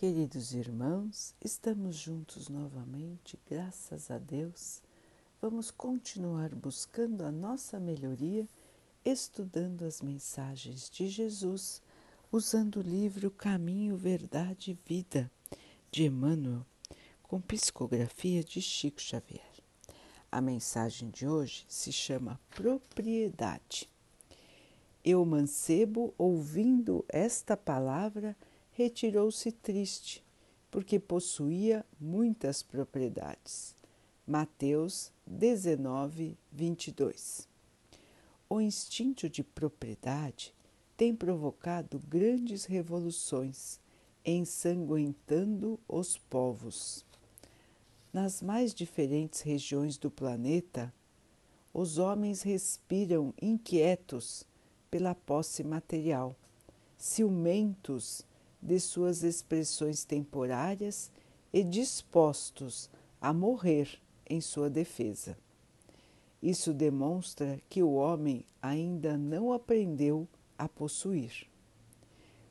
Queridos irmãos, estamos juntos novamente, graças a Deus. Vamos continuar buscando a nossa melhoria, estudando as mensagens de Jesus, usando o livro Caminho, Verdade e Vida, de Emmanuel, com psicografia de Chico Xavier. A mensagem de hoje se chama Propriedade. Eu, mancebo, ouvindo esta palavra, retirou-se triste, porque possuía muitas propriedades. Mateus 19, 22. O instinto de propriedade tem provocado grandes revoluções, ensanguentando os povos. Nas mais diferentes regiões do planeta, os homens respiram inquietos pela posse material, ciumentos de suas expressões temporárias e dispostos a morrer em sua defesa. Isso demonstra que o homem ainda não aprendeu a possuir.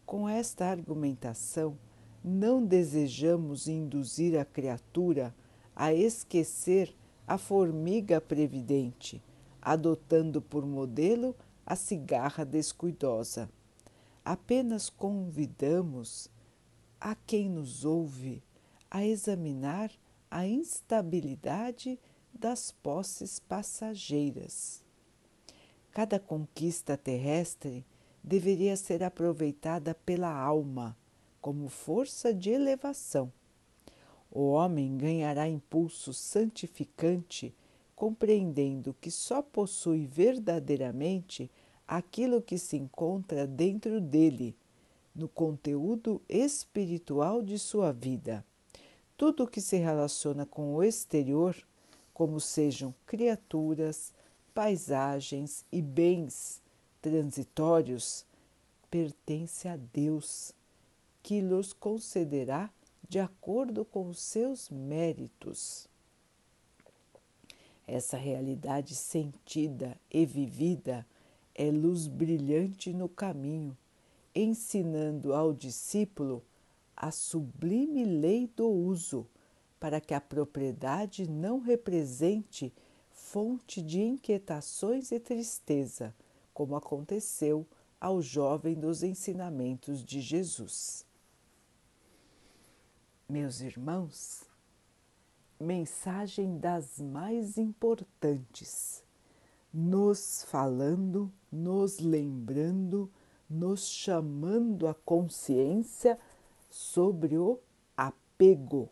Com esta argumentação, não desejamos induzir a criatura a esquecer a formiga previdente, adotando por modelo a cigarra descuidosa apenas convidamos a quem nos ouve a examinar a instabilidade das posses passageiras. Cada conquista terrestre deveria ser aproveitada pela alma como força de elevação. O homem ganhará impulso santificante compreendendo que só possui verdadeiramente aquilo que se encontra dentro dele, no conteúdo espiritual de sua vida. Tudo que se relaciona com o exterior, como sejam criaturas, paisagens e bens transitórios, pertence a Deus, que los concederá de acordo com os seus méritos. Essa realidade sentida e vivida é luz brilhante no caminho, ensinando ao discípulo a sublime lei do uso, para que a propriedade não represente fonte de inquietações e tristeza, como aconteceu ao jovem dos ensinamentos de Jesus. Meus irmãos, mensagem das mais importantes nos falando, nos lembrando, nos chamando a consciência sobre o apego.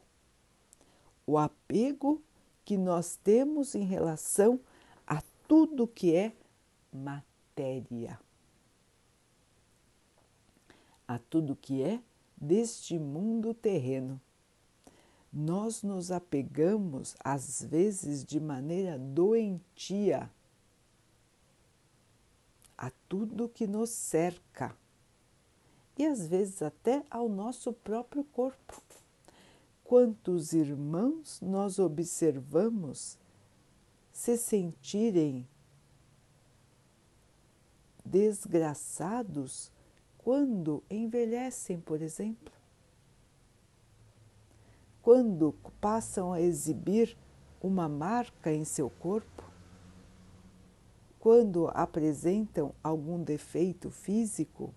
O apego que nós temos em relação a tudo que é matéria, a tudo que é deste mundo terreno. Nós nos apegamos, às vezes, de maneira doentia a tudo que nos cerca e às vezes até ao nosso próprio corpo. Quantos irmãos nós observamos se sentirem desgraçados quando envelhecem, por exemplo? Quando passam a exibir uma marca em seu corpo? Quando apresentam algum defeito físico,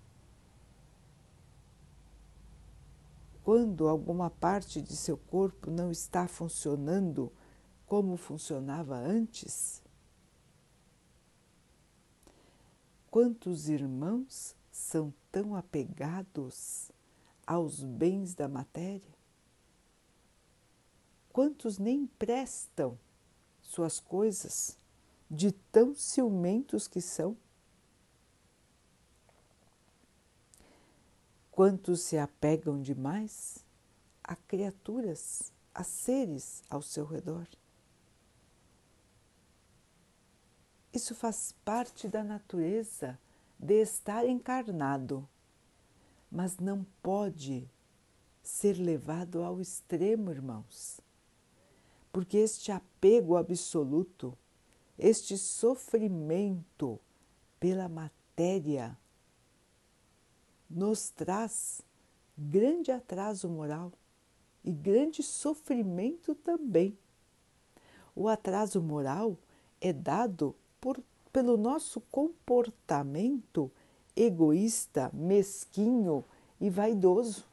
quando alguma parte de seu corpo não está funcionando como funcionava antes? Quantos irmãos são tão apegados aos bens da matéria? Quantos nem prestam suas coisas de tão ciumentos que são? Quantos se apegam demais a criaturas, a seres ao seu redor? Isso faz parte da natureza de estar encarnado, mas não pode ser levado ao extremo, irmãos, porque este apego absoluto este sofrimento pela matéria nos traz grande atraso moral e grande sofrimento também. O atraso moral é dado por, pelo nosso comportamento egoísta, mesquinho e vaidoso.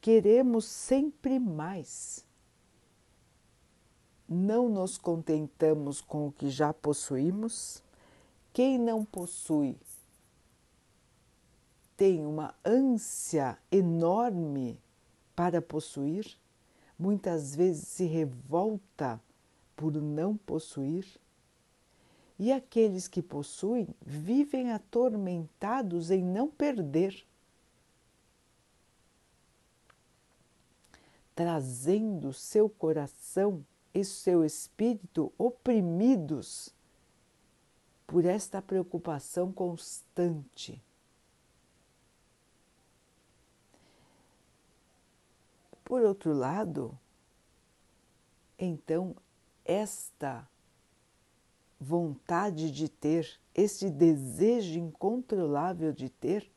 Queremos sempre mais. Não nos contentamos com o que já possuímos. Quem não possui tem uma ânsia enorme para possuir, muitas vezes se revolta por não possuir. E aqueles que possuem vivem atormentados em não perder, trazendo seu coração e seu espírito oprimidos por esta preocupação constante. Por outro lado, então, esta vontade de ter, este desejo incontrolável de ter,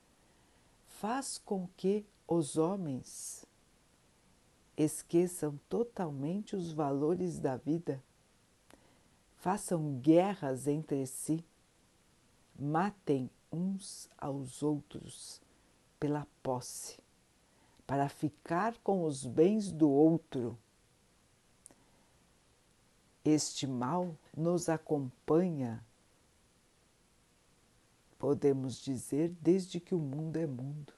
faz com que os homens esqueçam totalmente os valores da vida, façam guerras entre si, matem uns aos outros pela posse para ficar com os bens do outro. Este mal nos acompanha, podemos dizer, desde que o mundo é mundo.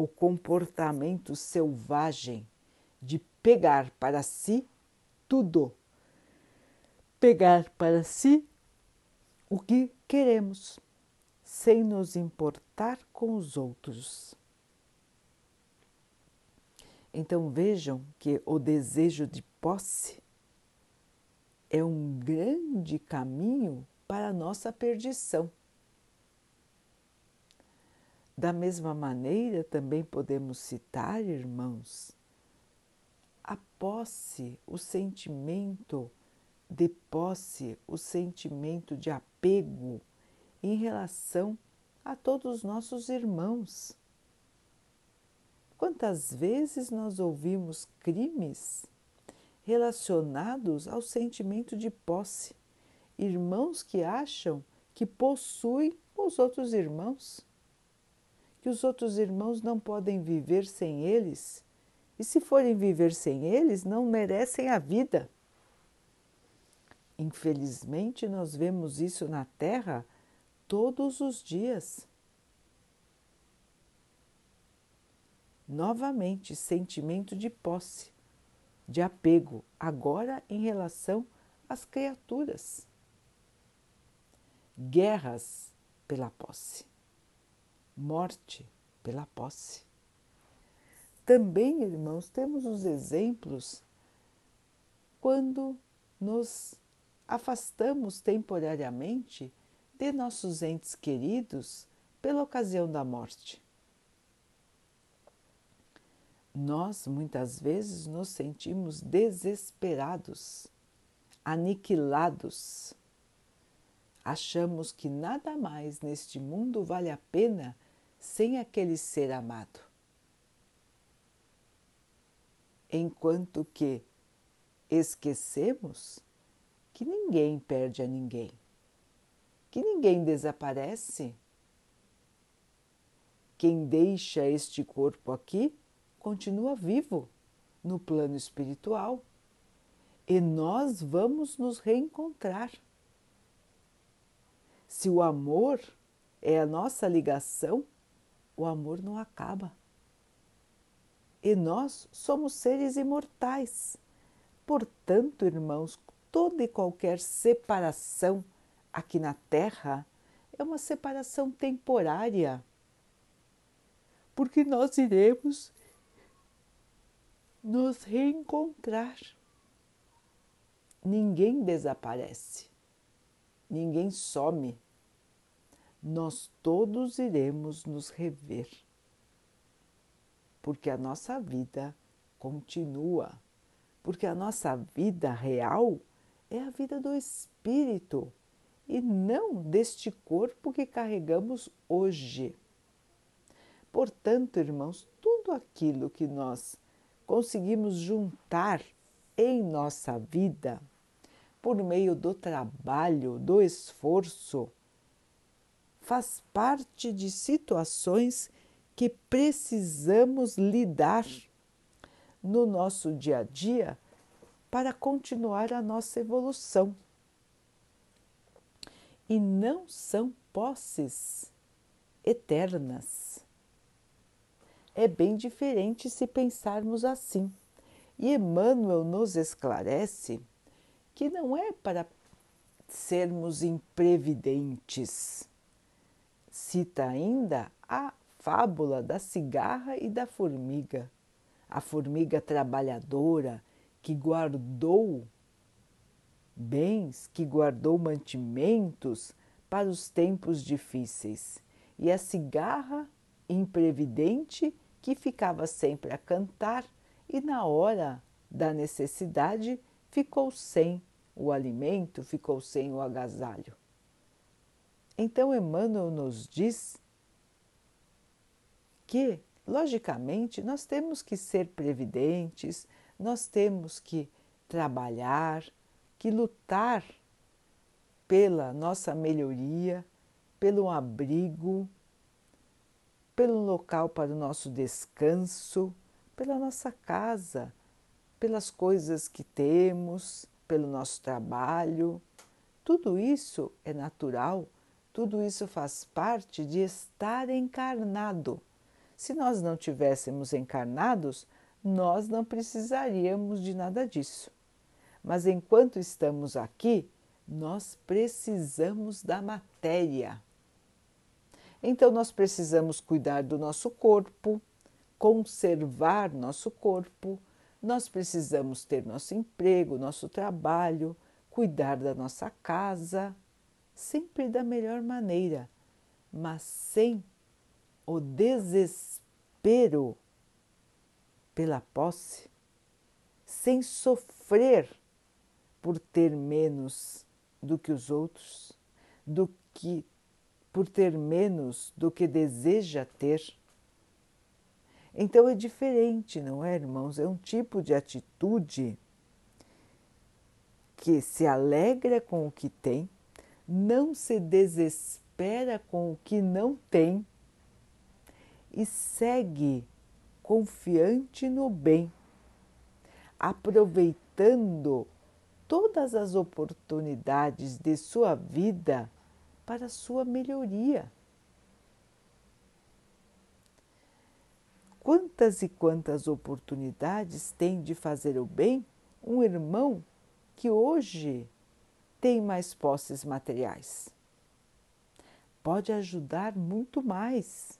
O comportamento selvagem de pegar para si tudo, pegar para si o que queremos, sem nos importar com os outros. Então vejam que o desejo de posse é um grande caminho para a nossa perdição. Da mesma maneira, também podemos citar, irmãos, a posse, o sentimento de posse, o sentimento de apego em relação a todos os nossos irmãos. Quantas vezes nós ouvimos crimes relacionados ao sentimento de posse? Irmãos que acham que possuem os outros irmãos, que os outros irmãos não podem viver sem eles, e se forem viver sem eles, não merecem a vida. Infelizmente, nós vemos isso na Terra todos os dias. novamente sentimento de posse, de apego, agora em relação às criaturas. Guerras pela posse, morte pela posse. Também, irmãos, temos os exemplos quando nos afastamos temporariamente de nossos entes queridos pela ocasião da morte nós muitas vezes nos sentimos desesperados, aniquilados. Achamos que nada mais neste mundo vale a pena sem aquele ser amado. Enquanto que esquecemos que ninguém perde a ninguém, que ninguém desaparece. Quem deixa este corpo aqui continua vivo no plano espiritual e nós vamos nos reencontrar. Se o amor é a nossa ligação, o amor não acaba. E nós somos seres imortais. Portanto, irmãos, toda e qualquer separação aqui na Terra é uma separação temporária, porque nós iremos nos reencontrar. Ninguém desaparece, ninguém some. Nós todos iremos nos rever, porque a nossa vida continua, porque a nossa vida real é a vida do espírito e não deste corpo que carregamos hoje. Portanto, irmãos, tudo aquilo que nós conseguimos juntar em nossa vida por meio do trabalho, do esforço, faz parte de situações que precisamos lidar no nosso dia a dia para continuar a nossa evolução. E não são posses eternas. É bem diferente se pensarmos assim. E Emmanuel nos esclarece que não é para sermos imprevidentes. Cita ainda a fábula da cigarra e da formiga. A formiga trabalhadora que guardou bens, que guardou mantimentos para os tempos difíceis, e a cigarra imprevidente que ficava sempre a cantar e na hora da necessidade ficou sem o alimento, ficou sem o agasalho. Então Emmanuel nos diz que, logicamente, nós temos que ser previdentes, nós temos que trabalhar, que lutar pela nossa melhoria, pelo abrigo, pelo local para o nosso descanso, pela nossa casa, pelas coisas que temos, pelo nosso trabalho. Tudo isso é natural, tudo isso faz parte de estar encarnado. Se nós não tivéssemos encarnados, nós não precisaríamos de nada disso. Mas enquanto estamos aqui, nós precisamos da matéria. Então, nós precisamos cuidar do nosso corpo, conservar nosso corpo, nós precisamos ter nosso emprego, nosso trabalho, cuidar da nossa casa, sempre da melhor maneira, mas sem o desespero pela posse, sem sofrer por ter menos do que os outros, do que por ter menos do que deseja ter então é diferente, não é, irmãos? É um tipo de atitude que se alegra com o que tem, não se desespera com o que não tem e segue confiante no bem, aproveitando todas as oportunidades de sua vida para sua melhoria. Quantas e quantas oportunidades tem de fazer o bem um irmão que hoje tem mais posses materiais? Pode ajudar muito mais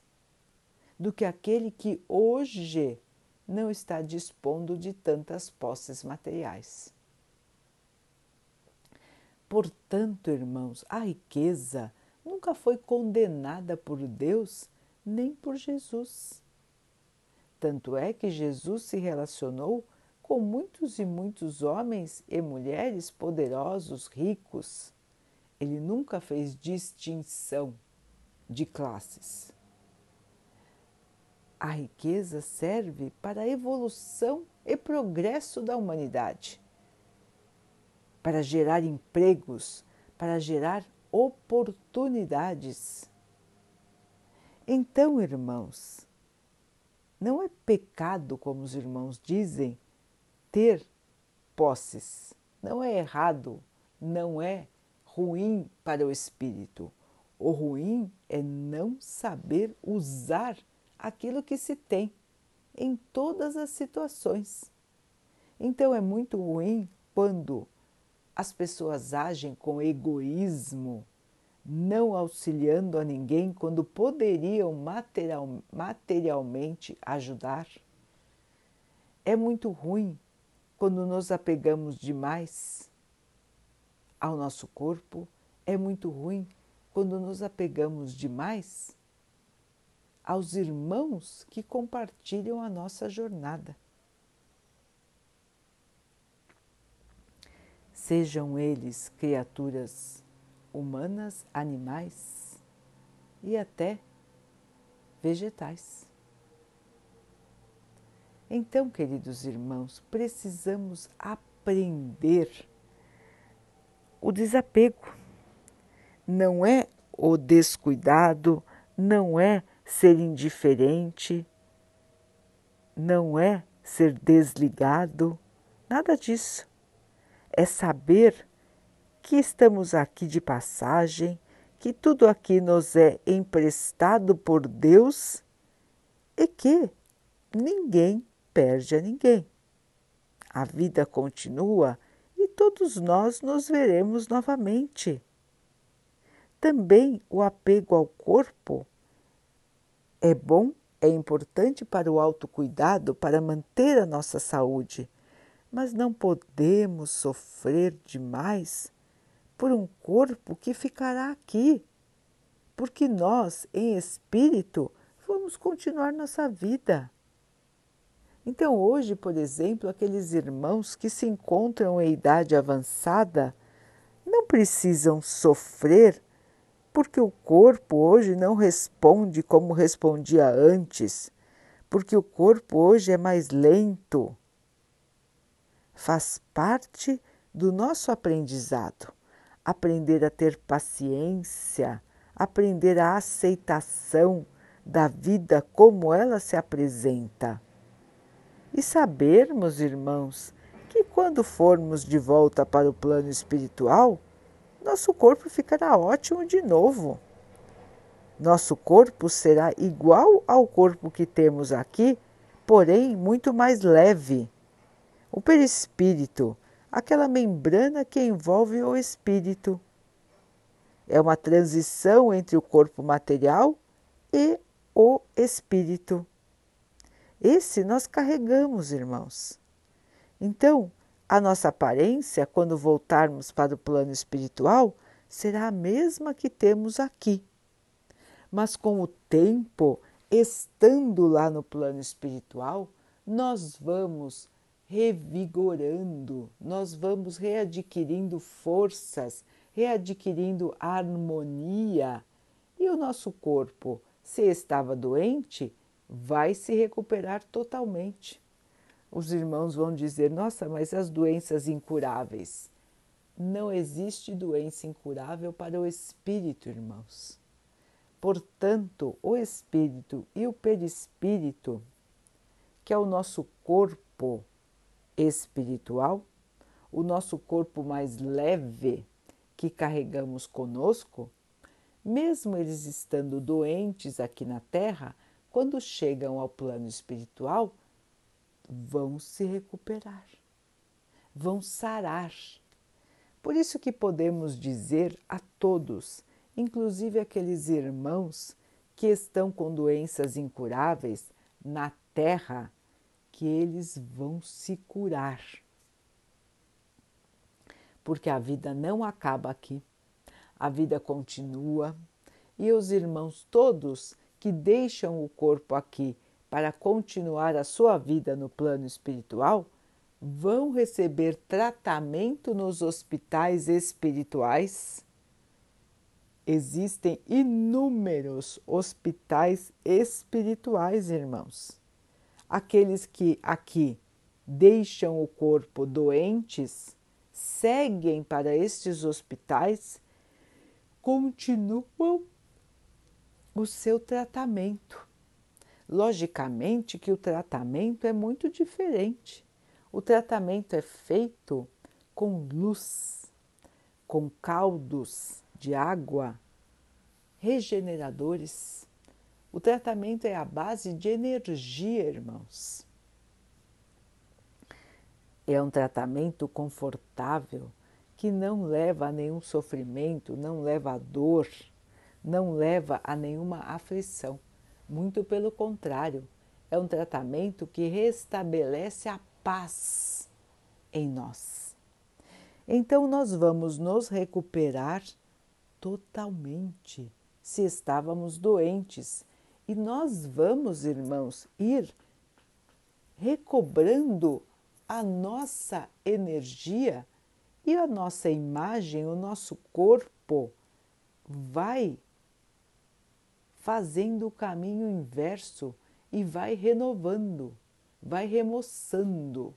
do que aquele que hoje não está dispondo de tantas posses materiais. Portanto, irmãos, a riqueza nunca foi condenada por Deus nem por Jesus. Tanto é que Jesus se relacionou com muitos e muitos homens e mulheres poderosos, ricos. Ele nunca fez distinção de classes. A riqueza serve para a evolução e progresso da humanidade, para gerar empregos, para gerar oportunidades. Então, irmãos, não é pecado, como os irmãos dizem, ter posses. Não é errado, não é ruim para o espírito. O ruim é não saber usar aquilo que se tem em todas as situações. Então é muito ruim quando as pessoas agem com egoísmo, não auxiliando a ninguém quando poderiam material, materialmente ajudar. É muito ruim quando nos apegamos demais ao nosso corpo, é muito ruim quando nos apegamos demais aos irmãos que compartilham a nossa jornada. Sejam eles criaturas humanas, animais e até vegetais. Então, queridos irmãos, precisamos aprender o desapego. Não é o descuidado, não é ser indiferente, não é ser desligado, nada disso. É saber que estamos aqui de passagem, que tudo aqui nos é emprestado por Deus e que ninguém perde a ninguém. A vida continua e todos nós nos veremos novamente. Também o apego ao corpo é bom, é importante para o autocuidado, para manter a nossa saúde, mas não podemos sofrer demais por um corpo que ficará aqui, porque nós, em espírito, vamos continuar nossa vida. Então, hoje, por exemplo, aqueles irmãos que se encontram em idade avançada não precisam sofrer porque o corpo hoje não responde como respondia antes, porque o corpo hoje é mais lento. Faz parte do nosso aprendizado aprender a ter paciência, aprender a aceitação da vida como ela se apresenta. E sabermos, irmãos, que quando formos de volta para o plano espiritual, nosso corpo ficará ótimo de novo. Nosso corpo será igual ao corpo que temos aqui, porém muito mais leve. O perispírito, aquela membrana que envolve o espírito. É uma transição entre o corpo material e o espírito. Esse nós carregamos, irmãos. Então, a nossa aparência, quando voltarmos para o plano espiritual, será a mesma que temos aqui. Mas com o tempo, estando lá no plano espiritual, nós vamos revigorando, nós vamos readquirindo forças, readquirindo harmonia. E o nosso corpo, se estava doente, vai se recuperar totalmente os irmãos vão dizer: nossa, mas as doenças incuráveis. Não existe doença incurável para o espírito, irmãos. Portanto, o espírito e o perispírito, que é o nosso corpo espiritual, o nosso corpo mais leve que carregamos conosco, mesmo eles estando doentes aqui na Terra, quando chegam ao plano espiritual, vão se recuperar, vão sarar. Por isso que podemos dizer a todos, inclusive aqueles irmãos que estão com doenças incuráveis na terra, que eles vão se curar. Porque a vida não acaba aqui, a vida continua e os irmãos todos que deixam o corpo aqui para continuar a sua vida no plano espiritual vão receber tratamento nos hospitais espirituais. Existem inúmeros hospitais espirituais, irmãos. Aqueles que aqui deixam o corpo doentes seguem para estes hospitais, continuam o seu tratamento Logicamente que o tratamento é muito diferente. O tratamento é feito com luz, com caldos de água regeneradores. O tratamento é a base de energia, irmãos. É um tratamento confortável que não leva a nenhum sofrimento, não leva a dor, não leva a nenhuma aflição. Muito pelo contrário, é um tratamento que restabelece a paz em nós. Então, nós vamos nos recuperar totalmente se estávamos doentes. E nós vamos, irmãos, ir recobrando a nossa energia e a nossa imagem, o nosso corpo vai fazendo o caminho inverso e vai renovando, vai remoçando.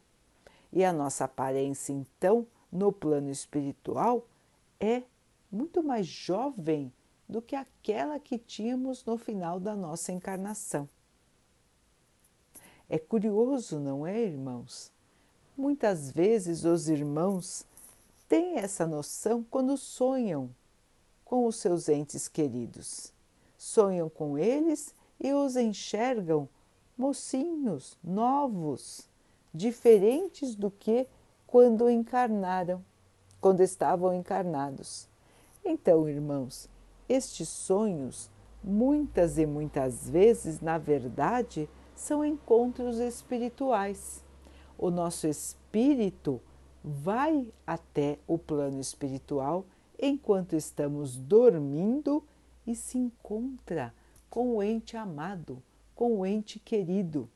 E a nossa aparência, então, no plano espiritual, é muito mais jovem do que aquela que tínhamos no final da nossa encarnação. É curioso, não é, irmãos? Muitas vezes os irmãos têm essa noção quando sonham com os seus entes queridos. Sonham com eles e os enxergam mocinhos, novos, diferentes do que quando encarnaram, quando estavam encarnados. Então, irmãos, estes sonhos, muitas e muitas vezes, na verdade, são encontros espirituais. O nosso espírito vai até o plano espiritual enquanto estamos dormindo e se encontra com o ente amado, com o ente querido.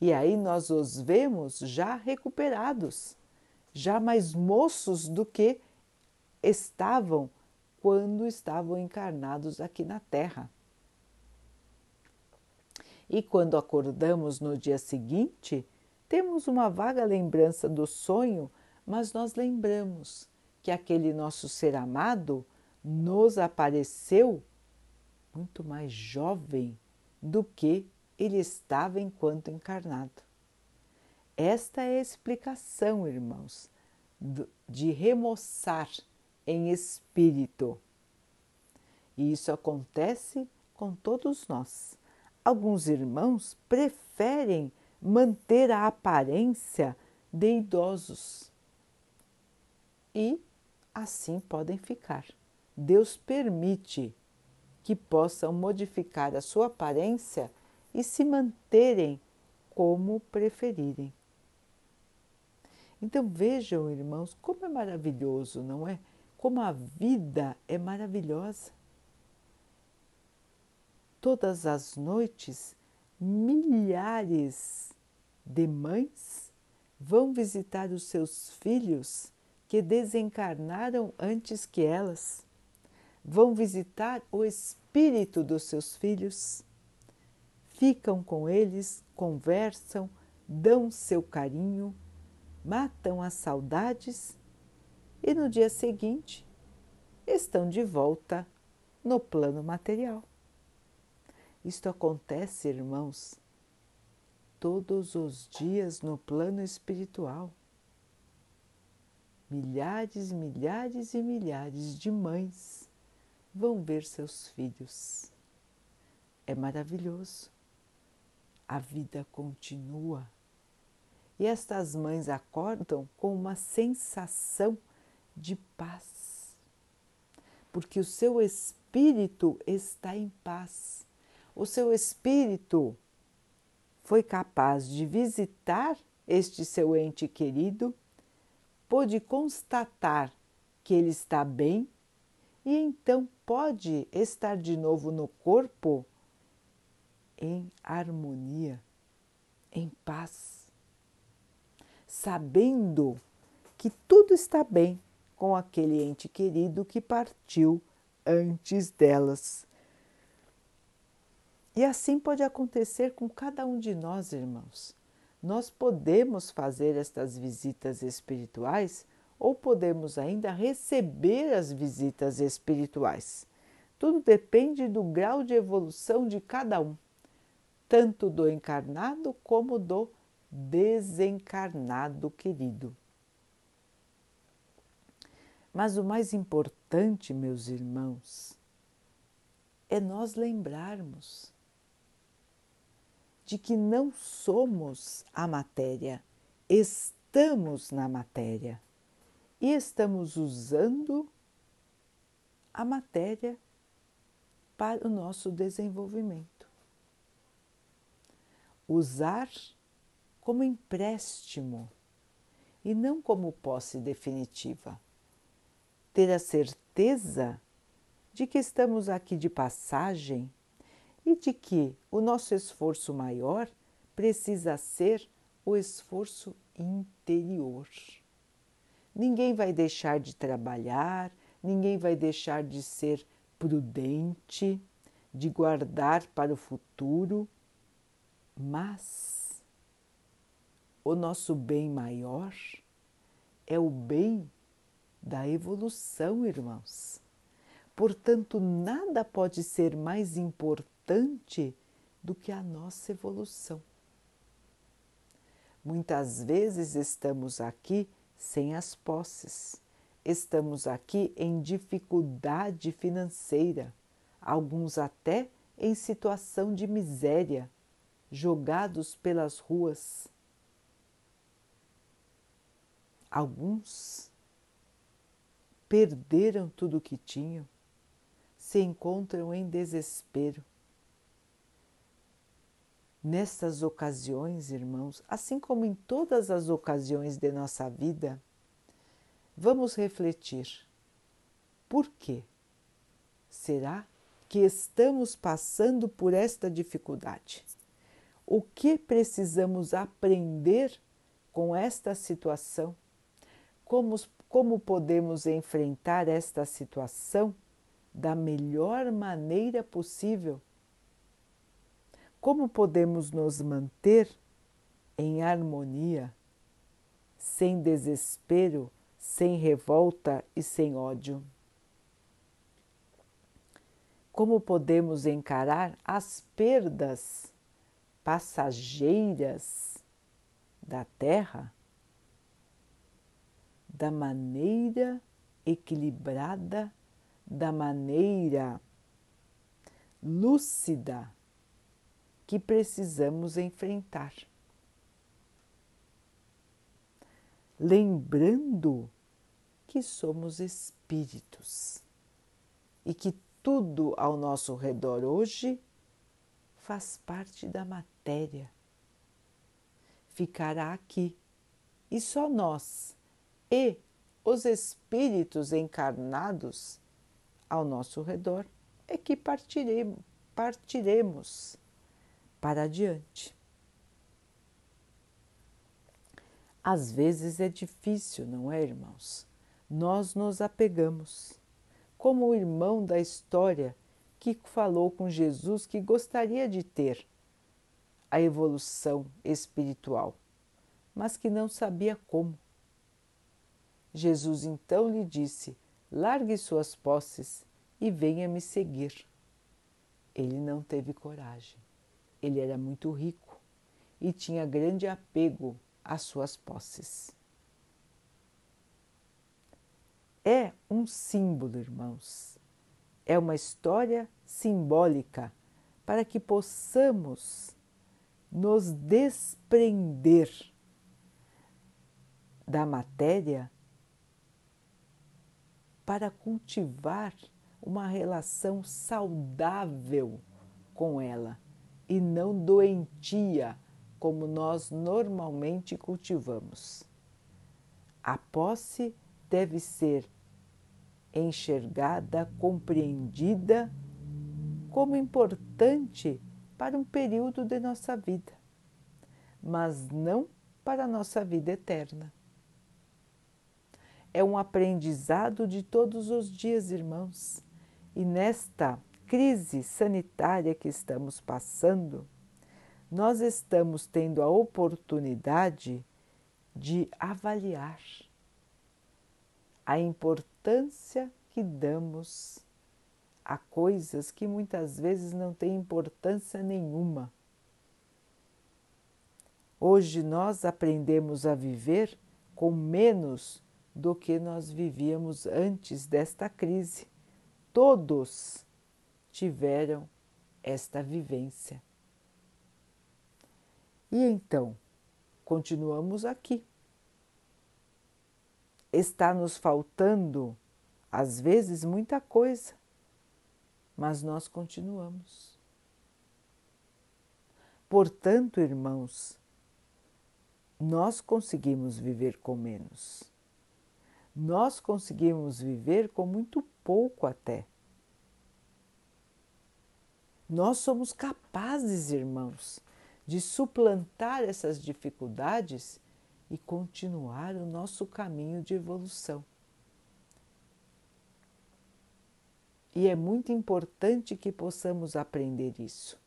E aí nós os vemos já recuperados, já mais moços do que estavam quando estavam encarnados aqui na Terra. E quando acordamos no dia seguinte, temos uma vaga lembrança do sonho, mas nós lembramos que aquele nosso ser amado nos apareceu muito mais jovem do que ele estava enquanto encarnado. Esta é a explicação, irmãos, de remoçar em espírito. E isso acontece com todos nós. Alguns irmãos preferem manter a aparência de idosos e assim podem ficar. Deus permite que possam modificar a sua aparência e se manterem como preferirem. Então vejam, irmãos, como é maravilhoso, não é? Como a vida é maravilhosa. Todas as noites, milhares de mães vão visitar os seus filhos que desencarnaram antes que elas. Vão visitar o espírito dos seus filhos. Ficam com eles, conversam, dão seu carinho, matam as saudades e no dia seguinte estão de volta no plano material. Isto acontece, irmãos, todos os dias no plano espiritual. Milhares, milhares e milhares de mães vão ver seus filhos. É maravilhoso. A vida continua. E estas mães acordam com uma sensação de paz, porque o seu espírito está em paz o seu espírito foi capaz de visitar este seu ente querido, pôde constatar que ele está bem e então pode estar de novo no corpo em harmonia, em paz, sabendo que tudo está bem com aquele ente querido que partiu antes delas e assim pode acontecer com cada um de nós, irmãos. Nós podemos fazer estas visitas espirituais ou podemos ainda receber as visitas espirituais. Tudo depende do grau de evolução de cada um, tanto do encarnado como do desencarnado querido. Mas o mais importante, meus irmãos, é nós lembrarmos de que não somos a matéria, estamos na matéria e estamos usando a matéria para o nosso desenvolvimento. Usar como empréstimo e não como posse definitiva. Ter a certeza de que estamos aqui de passagem e de que o nosso esforço maior precisa ser o esforço interior. Ninguém vai deixar de trabalhar, ninguém vai deixar de ser prudente, de guardar para o futuro, mas o nosso bem maior é o bem da evolução, irmãos. Portanto, nada pode ser mais importante do que a nossa evolução. Muitas vezes estamos aqui sem as posses, estamos aqui em dificuldade financeira, alguns até em situação de miséria, jogados pelas ruas. Alguns perderam tudo o que tinham, se encontram em desespero. Nestas ocasiões, irmãos, assim como em todas as ocasiões de nossa vida, vamos refletir: por quê? Será que estamos passando por esta dificuldade? O que precisamos aprender com esta situação? Como, como podemos enfrentar esta situação da melhor maneira possível? Como podemos nos manter em harmonia, sem desespero, sem revolta e sem ódio? Como podemos encarar as perdas passageiras da Terra da maneira equilibrada, da maneira lúcida que precisamos enfrentar. Lembrando que somos espíritos e que tudo ao nosso redor hoje faz parte da matéria. Ficará aqui e só nós e os espíritos encarnados ao nosso redor é que partiremos, partiremos para adiante. Às vezes é difícil, não é, irmãos? Nós nos apegamos, como o irmão da história que falou com Jesus que gostaria de ter a evolução espiritual, mas que não sabia como. Jesus então lhe disse: Largue suas posses e venha me seguir. Ele não teve coragem. Ele era muito rico e tinha grande apego às suas posses. É um símbolo, irmãos. É uma história simbólica para que possamos nos desprender da matéria para cultivar uma relação saudável com ela e não doentia como nós normalmente cultivamos. A posse deve ser enxergada, compreendida como importante para um período de nossa vida, mas não para a nossa vida eterna é um aprendizado de todos os dias, irmãos. E nesta crise sanitária que estamos passando, nós estamos tendo a oportunidade de avaliar a importância que damos a coisas que muitas vezes não têm importância nenhuma. Hoje nós aprendemos a viver com menos do que nós vivíamos antes desta crise. Todos tiveram esta vivência. E então, continuamos aqui. Está nos faltando, às vezes, muita coisa, mas nós continuamos. Portanto, irmãos, nós conseguimos viver com menos nós conseguimos viver com muito pouco até. Nós somos capazes, irmãos, de suplantar essas dificuldades e continuar o nosso caminho de evolução. E é muito importante que possamos aprender isso,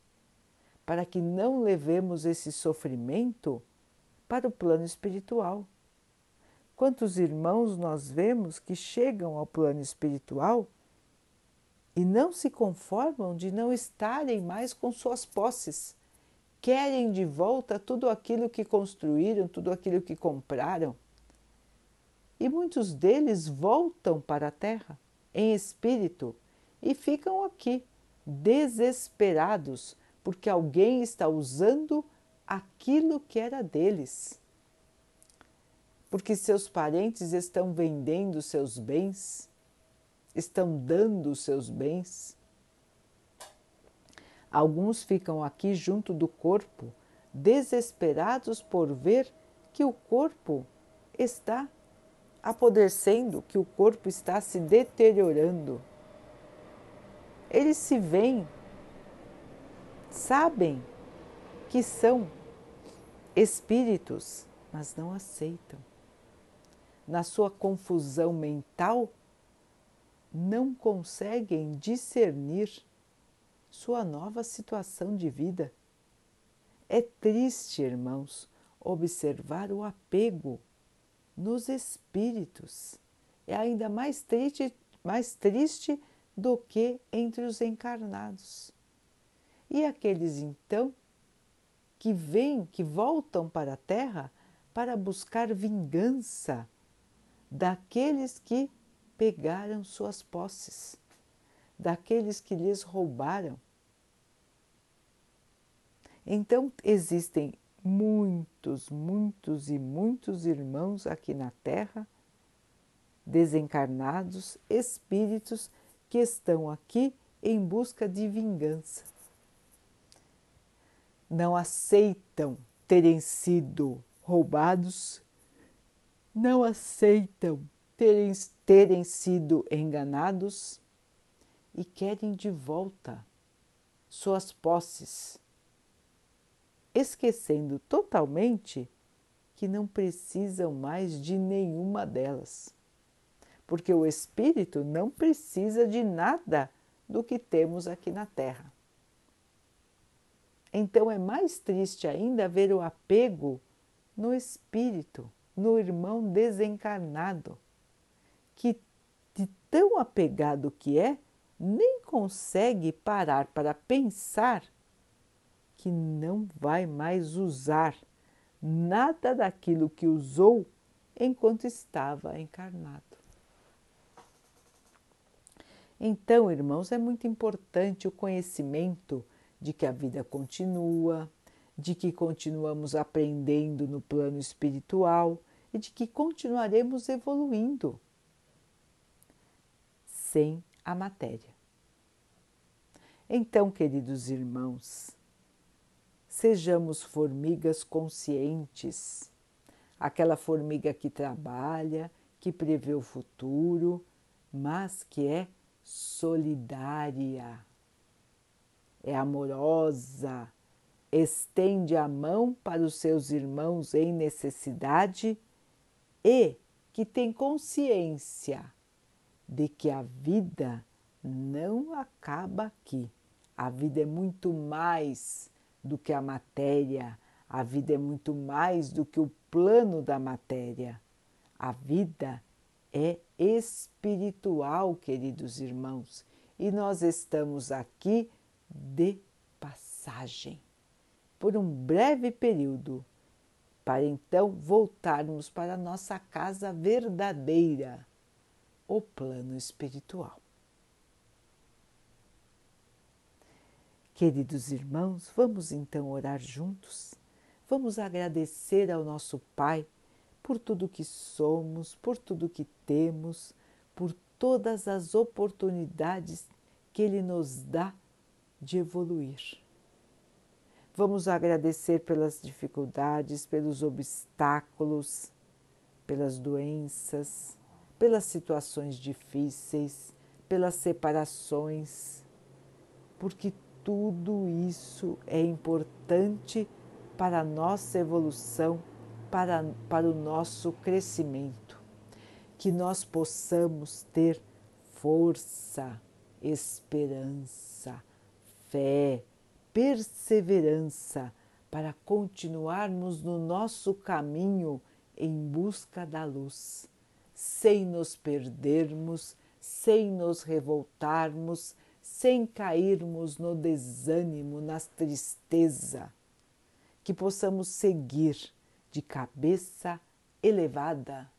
para que não levemos esse sofrimento para o plano espiritual. Quantos irmãos nós vemos que chegam ao plano espiritual e não se conformam de não estarem mais com suas posses? Querem de volta tudo aquilo que construíram, tudo aquilo que compraram. E muitos deles voltam para a Terra em espírito e ficam aqui desesperados porque alguém está usando aquilo que era deles porque seus parentes estão vendendo seus bens, estão dando seus bens. Alguns ficam aqui junto do corpo, desesperados por ver que o corpo está apodrecendo, que o corpo está se deteriorando. Eles se veem, sabem que são espíritos, mas não aceitam na sua confusão mental, não conseguem discernir sua nova situação de vida. É triste, irmãos, observar o apego nos espíritos. É ainda mais triste, mais triste do que entre os encarnados. E aqueles então que vêm, que voltam para a Terra para buscar vingança daqueles que pegaram suas posses, daqueles que lhes roubaram. Então existem muitos, muitos e muitos irmãos aqui na Terra, desencarnados, espíritos que estão aqui em busca de vingança. Não aceitam terem sido roubados não aceitam terem, terem sido enganados e querem de volta suas posses, esquecendo totalmente que não precisam mais de nenhuma delas, porque o espírito não precisa de nada do que temos aqui na Terra. Então é mais triste ainda ver o apego no espírito no irmão desencarnado, que de tão apegado que é, nem consegue parar para pensar que não vai mais usar nada daquilo que usou enquanto estava encarnado. Então, irmãos, é muito importante o conhecimento de que a vida continua, de que continuamos aprendendo no plano espiritual e de que continuaremos evoluindo sem a matéria. Então, queridos irmãos, sejamos formigas conscientes, aquela formiga que trabalha, que prevê o futuro, mas que é solidária, é amorosa, estende a mão para os seus irmãos em necessidade e que tem consciência de que a vida não acaba aqui. A vida é muito mais do que a matéria, a vida é muito mais do que o plano da matéria. A vida é espiritual, queridos irmãos, e nós estamos aqui de passagem por um breve período, para então voltarmos para a nossa casa verdadeira, o plano espiritual. Queridos irmãos, vamos então orar juntos. Vamos agradecer ao nosso Pai por tudo que somos, por tudo que temos, por todas as oportunidades que Ele nos dá de evoluir. Vamos agradecer pelas dificuldades, pelos obstáculos, pelas doenças, pelas situações difíceis, pelas separações, porque tudo isso é importante para a nossa evolução, para, para o nosso crescimento. Que nós possamos ter força, esperança, fé, perseverança para continuarmos no nosso caminho em busca da luz, sem nos perdermos, sem nos revoltarmos, sem cairmos no desânimo, na tristeza, que possamos seguir de cabeça elevada,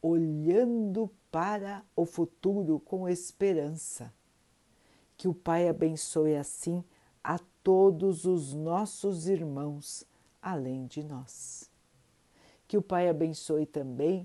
olhando para o futuro com esperança. Que o Pai abençoe assim a todos os nossos irmãos, além de nós. Que o Pai abençoe também